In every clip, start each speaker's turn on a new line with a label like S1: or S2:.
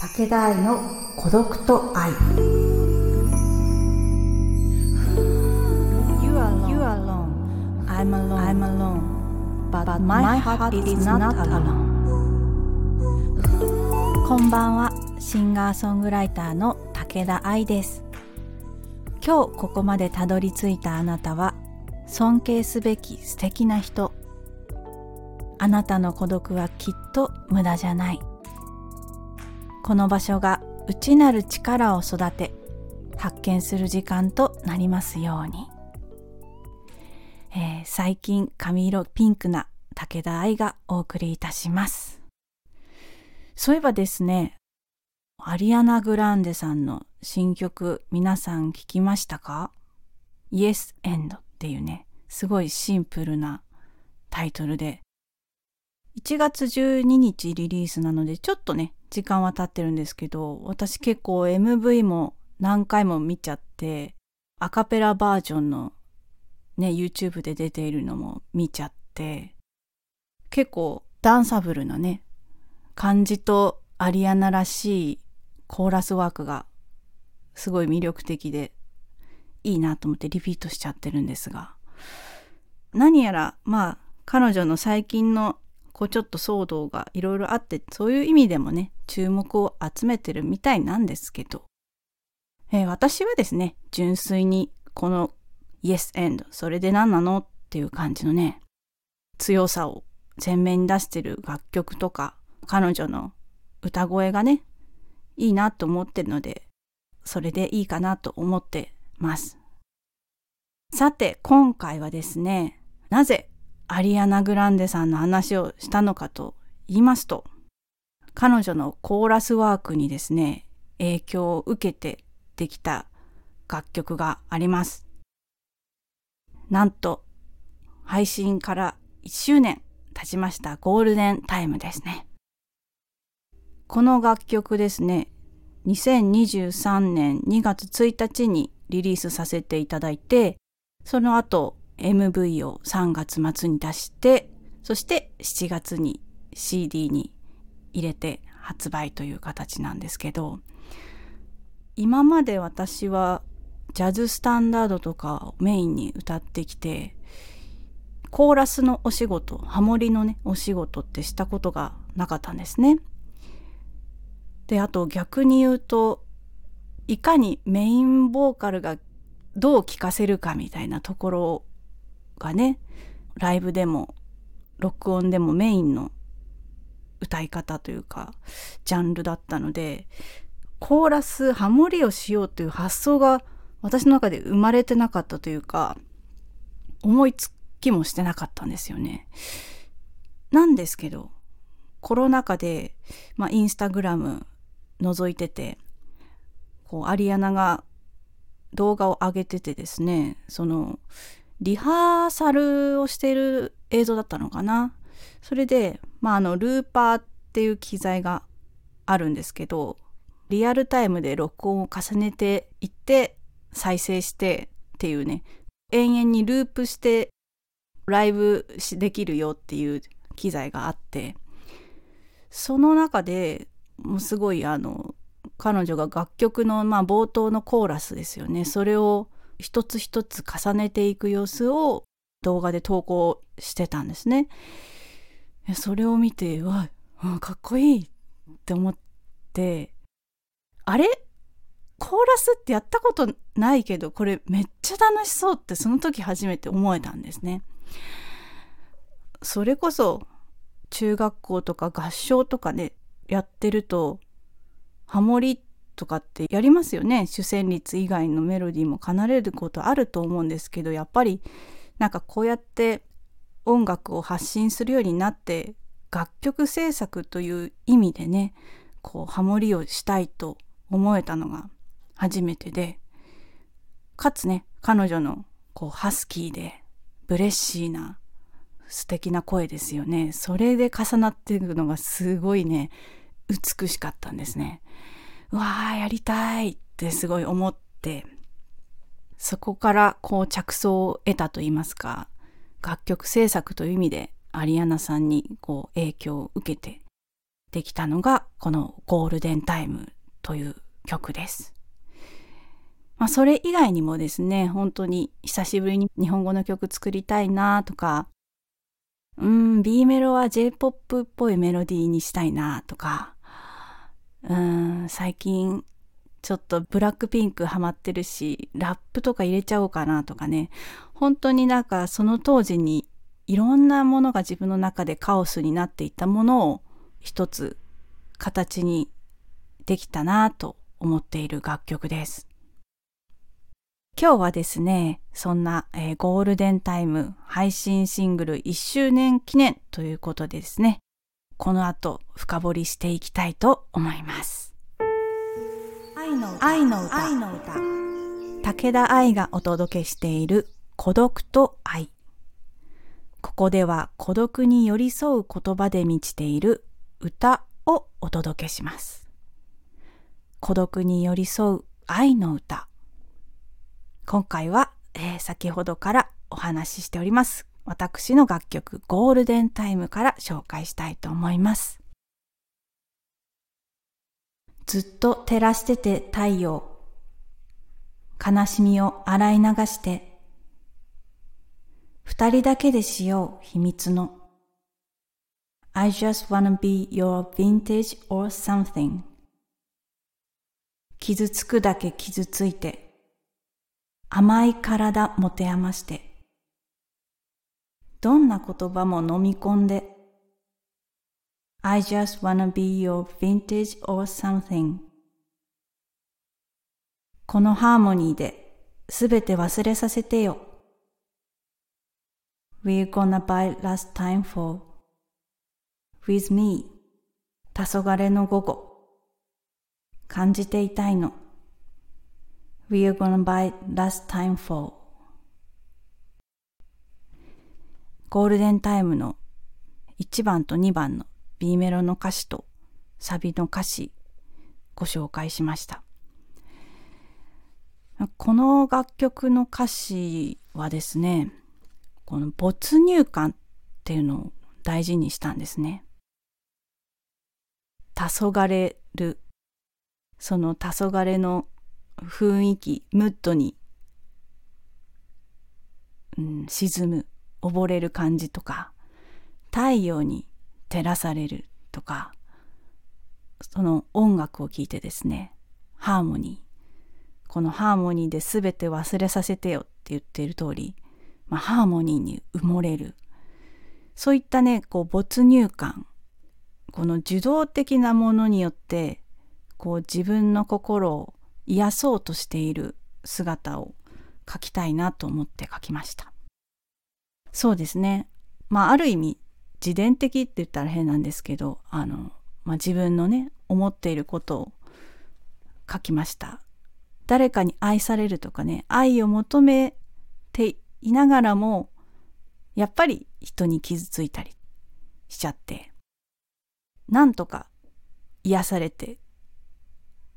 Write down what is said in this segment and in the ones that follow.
S1: 武田愛の孤独と愛
S2: You are, you are alone. I'm alone. I'm alone. But, my, heart, is not alone. こんばんは。シンガーソングライターの武田愛です。今日ここまでたどり着いたあなたは尊敬すべき素敵な人。あなたの孤独はきっと無駄じゃない。この場所が内なる力を育て発見する時間となりますように。えー最近髪色ピンクな武田愛がお送りいたします。そういえばですね、アリアナ・グランデさんの新曲皆さん聞きましたか ?Yes End っていうね、すごいシンプルなタイトルで、1月12日リリースなのでちょっとね、時間は経ってるんですけど、私結構 MV も何回も見ちゃって、アカペラバージョンのね、YouTube で出ているのも見ちゃって、結構ダンサブルなね、感じとアリアナらしいコーラスワークがすごい魅力的でいいなと思ってリピートしちゃってるんですが、何やらまあ彼女の最近のこうちょっと騒動がいろいろあってそういう意味でもね注目を集めてるみたいなんですけど、えー私はですね純粋にこの Yes and それで何なのっていう感じのね強さを前面に出してる楽曲とか彼女の歌声がねいいなと思ってるのでそれでいいかなと思ってます。さて今回はですねなぜアリアナ・グランデさんの話をしたのかと言いますと彼女のコーラスワークにですね影響を受けてできた楽曲があります。なんと配信から1周年経ちましたゴールデンタイムですね。この楽曲ですね2023年2月1日にリリースさせていただいてその後 MV を3月末に出してそして7月に CD に入れて発売という形なんですけど今まで私はジャズスタンダードとかをメインに歌ってきてコーラスのお仕事ハモリのねお仕事ってしたことがなかったんですね。であと逆に言うといかにメインボーカルがどう聴かせるかみたいなところがねライブでも録音でもメインの歌い方というかジャンルだったのでコーラスハモリをしようという発想が私の中で生まれてなかったというか思いつきもしてなかったんですよね。なんですけどコロナ禍で、まあ、インスタグラム覗いててこうアリアナが動画を上げててですねそのリハーサルをしている映像だったのかな。それで、まあ、あのルーパーっていう機材があるんですけどリアルタイムで録音を重ねていって再生してっていうね延々にループしてライブできるよっていう機材があってその中でもうすごいあの彼女が楽曲のまあ冒頭のコーラスですよね。それを一つ一つ重ねていく様子を動画で投稿してたんですね。それを見てわかっこいいって思ってあれ？コーラスってやったことないけどこれめっちゃ楽しそうってその時初めて思えたんですね。それこそ中学校とか合唱とかでやってるとハモリとかってやりますよね。主旋律以外のメロディーも奏でることあると思うんですけどやっぱりなんかこうやって音楽を発信するようになって楽曲制作という意味でねこうハモリをしたいと思えたのが初めてでかつね彼女のこうハスキーでブレッシーな素敵な声ですよね。それで重なっていくのがすごいね美しかったんですね。うわーやりたいってすごい思ってそこからこう着想を得たと言いますか楽曲制作という意味でアリアナさんにこう影響を受けてできたのがこのゴールデンタイムという曲です。まあ、それ以外にもですね、本当に久しぶりに日本語の曲作りたいなとか、うん、B メロは J-POP っぽいメロディーにしたいなとか、うん、最近ちょっとブラックピンクハマってるし、ラップとか入れちゃおうかなとかね、本当になんかその当時にいろんなものが自分の中でカオスになっていたものを一つ形にできたなと思っている楽曲です。今日はですね、そんな、えー、ゴールデンタイム配信シングル1周年記念ということでですね、この後深掘りしていきたいと思います。愛の歌愛の歌愛の歌武田愛がお届けしている孤独と愛。ここでは孤独に寄り添う言葉で満ちている歌をお届けします。孤独に寄り添う愛の歌。今回は、えー、先ほどからお話ししております。私の楽曲ゴールデンタイムから紹介したいと思います。ずっと照らしてて太陽。悲しみを洗い流して。二人だけでしよう秘密の。I just wanna be your vintage or something. 傷つくだけ傷ついて。甘い体持て余して、どんな言葉も飲み込んで、I just wanna be your vintage or something このハーモニーですべて忘れさせてよ。We're gonna buy last time for with me 黄昏の午後感じていたいの。We're gonna buy last time for ゴールデンタイムの1番と2番の B メロの歌詞とサビの歌詞ご紹介しました。この楽曲の歌詞はですねこの没入感っていうのを大事にしたんですね。黄昏るその黄昏の雰囲気ムッドに、うん、沈む。溺れる感じとか太陽に照らされるとかその音楽を聴いてですねハーモニーこのハーモニーで全て忘れさせてよって言っている通り、まあ、ハーモニーに埋もれるそういったねこう没入感この受動的なものによってこう自分の心を癒そうとしている姿を描きたいなと思って描きました。そうですね。まあある意味自伝的って言ったら変なんですけど、あの、まあ、自分のね、思っていることを書きました。誰かに愛されるとかね、愛を求めていながらも、やっぱり人に傷ついたりしちゃって、なんとか癒されて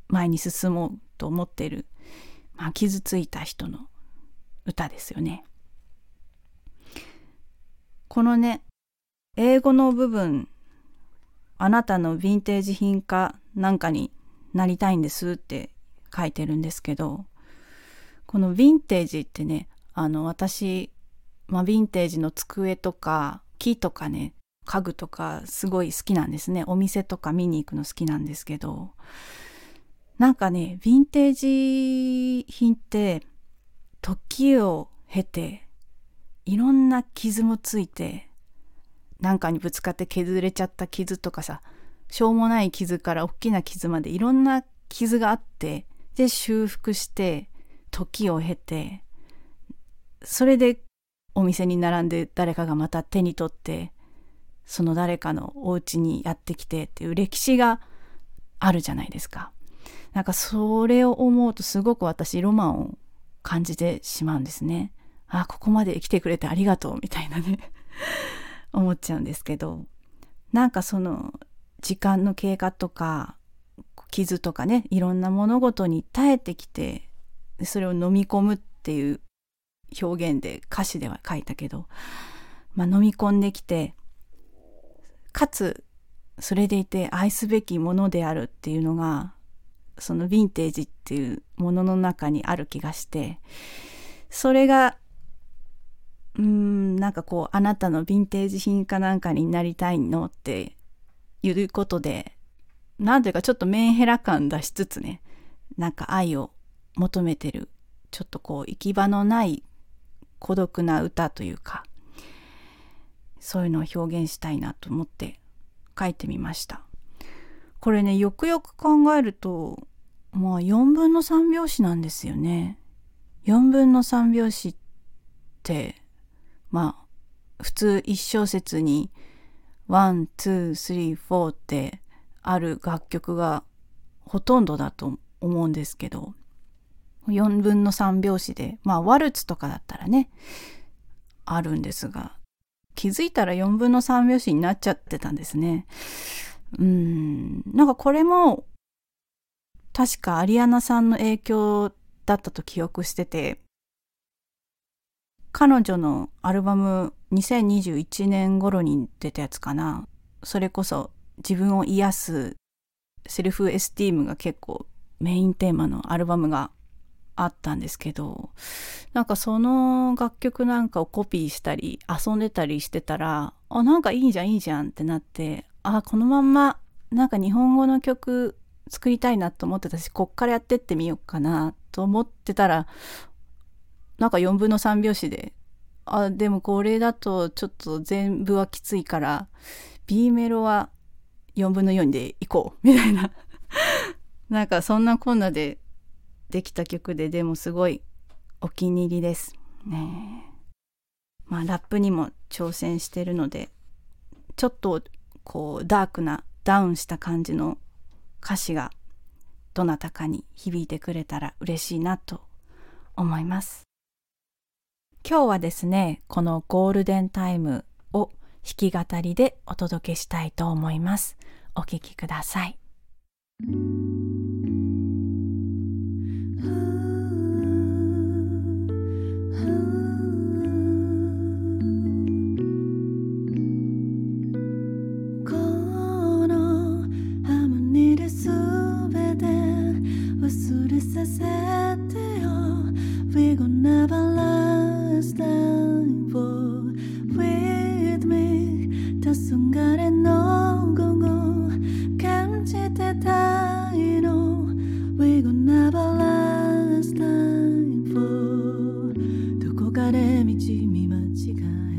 S2: 前に進もうと思っている、まあ、傷ついた人の歌ですよね。このね英語の部分あなたのヴィンテージ品かなんかになりたいんですって書いてるんですけどこのヴィンテージってねあの私、まあ、ヴィンテージの机とか木とかね家具とかすごい好きなんですね。お店とか見に行くの好きなんですけどなんかね、ヴィンテージ品って時を経ていろんな傷もついてなんかにぶつかって削れちゃった傷とかさしょうもない傷から大きな傷までいろんな傷があってで修復して時を経てそれでお店に並んで誰かがまた手に取ってその誰かのお家にやってきてっていう歴史があるじゃないですか。なんかそれを思うとすごく私ロマンを感じてしまうんですね。あ、ここまで来てくれてありがとうみたいなね。思っちゃうんですけど、なんかその時間の経過とか傷とかね、いろんな物事に耐えてきて、それを飲み込むっていう表現で歌詞では書いたけど、まあ、飲み込んできて、かつそれでいて愛すべきものであるっていうのがそのヴィンテージっていうものの中にある気がしてそれがうーんなんかこうあなたのヴィンテージ品かなんかになりたいのっていうことでなんていうかちょっとメンヘラ感出しつつねなんか愛を求めてるちょっとこう行き場のない孤独な歌というかそういうのを表現したいなと思って書いてみました。これねよくよく考えるとまあ4分の3拍子なんですよね。4分の3拍子ってまあ普通1小節に1,2,3,4ってある楽曲がほとんどだと思うんですけど4分の3拍子でまあワルツとかだったらねあるんですが気づいたら4分の3拍子になっちゃってたんですね。うんなんかこれも確かアリアナさんの影響だったと記憶してて彼女のアルバム2021年頃に出たやつかな。それこそ自分を癒すセルフエスティームが結構メインテーマのアルバムがあったんですけどなんかその楽曲なんかをコピーしたり遊んでたりしてたらあなんかいいじゃんいいじゃんってなってあこのまんまなんか日本語の曲作りたいなと思ってたしこっからやってってみようかなと思ってたらなんか4分の3拍子であでもこれだとちょっと全部はきついから B メロは4分の4でいこう みたいな。なんかそんなこんなでできた曲ででもすごいお気に入りです。ねまあラップにも挑戦してるのでちょっとこうダークなダウンした感じの歌詞がどなたかに響いてくれたら嬉しいなと思います。今日はですねこのゴールデンタイムを弾き語りでお届けしたいと思います。お聴きください。
S3: れ道見間違え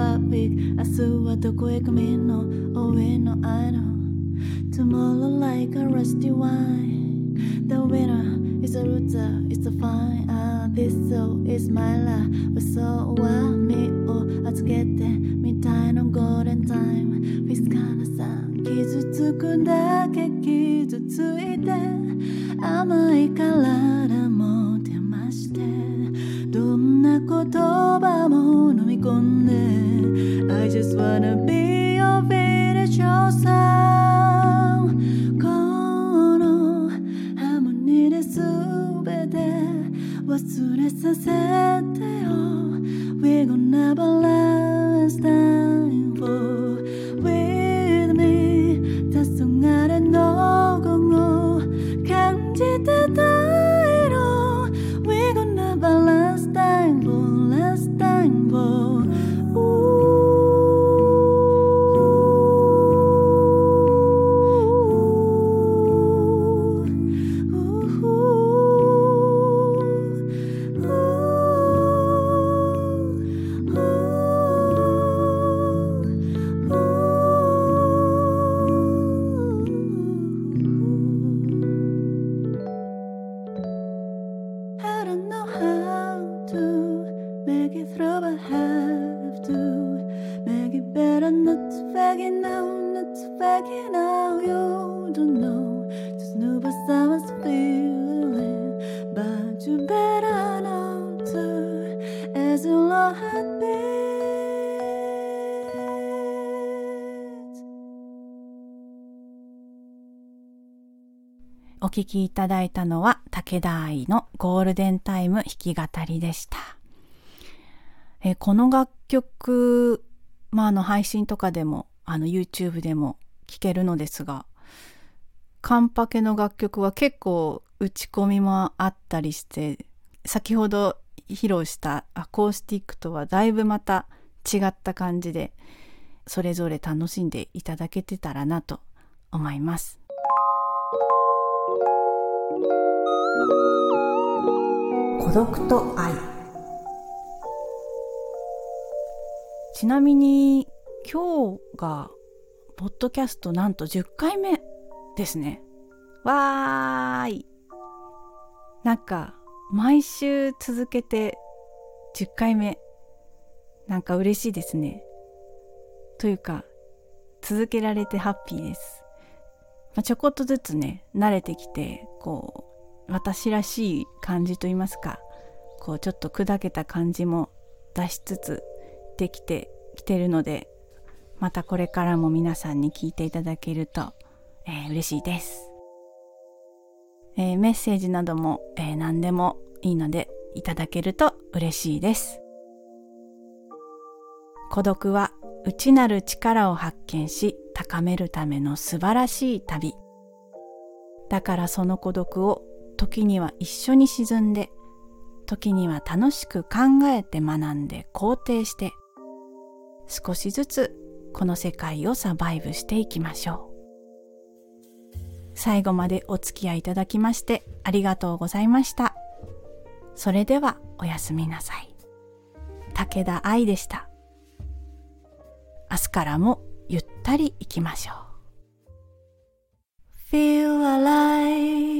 S3: quick so public 明日はどこへ行くみんの Oh we know I know Tomorrow like a rusty wine The winner is a loser, it's a fine Ah, this soul is my life 嘘は身を預けてみたいのゴールデンタイムフィスカナさん傷つくだけ傷ついて甘い体も手ましてどんな言葉もれさせ as your heart beats.
S2: お聴きいただいたのは武田愛のゴールデンタイム弾き語りでした。えこの楽曲、まあ、あの配信とかでもあの YouTube でも聴けるのですがカンパケの楽曲は結構打ち込みもあったりして先ほど披露したアコースティックとはだいぶまた違った感じでそれぞれ楽しんでいただけてたらなと思います。
S1: 孤独と愛
S2: ちなみに今日がポッドキャストなんと10回目ですね。わーい。なんか毎週続けて10回目。なんか嬉しいですね。というか続けられてハッピーです。まあ、ちょこっとずつね慣れてきてこう私らしい感じと言いますかこうちょっと砕けた感じも出しつつできてきてるのでまたこれからも皆さんに聞いていただけると、えー嬉しいです、えーメッセージなども、えー何でもいいのでいただけると嬉しいです。孤独は内なる力を発見し高めるための素晴らしい旅。だからその孤独を時には一緒に沈んで時には楽しく考えて学んで肯定して少しずつこの世界をサバイブしていきましょう。最後までお付き合いいただきましてありがとうございました。それではおやすみなさい。武田愛でした。明日からもゆったり行きましょう。
S3: Feel alive.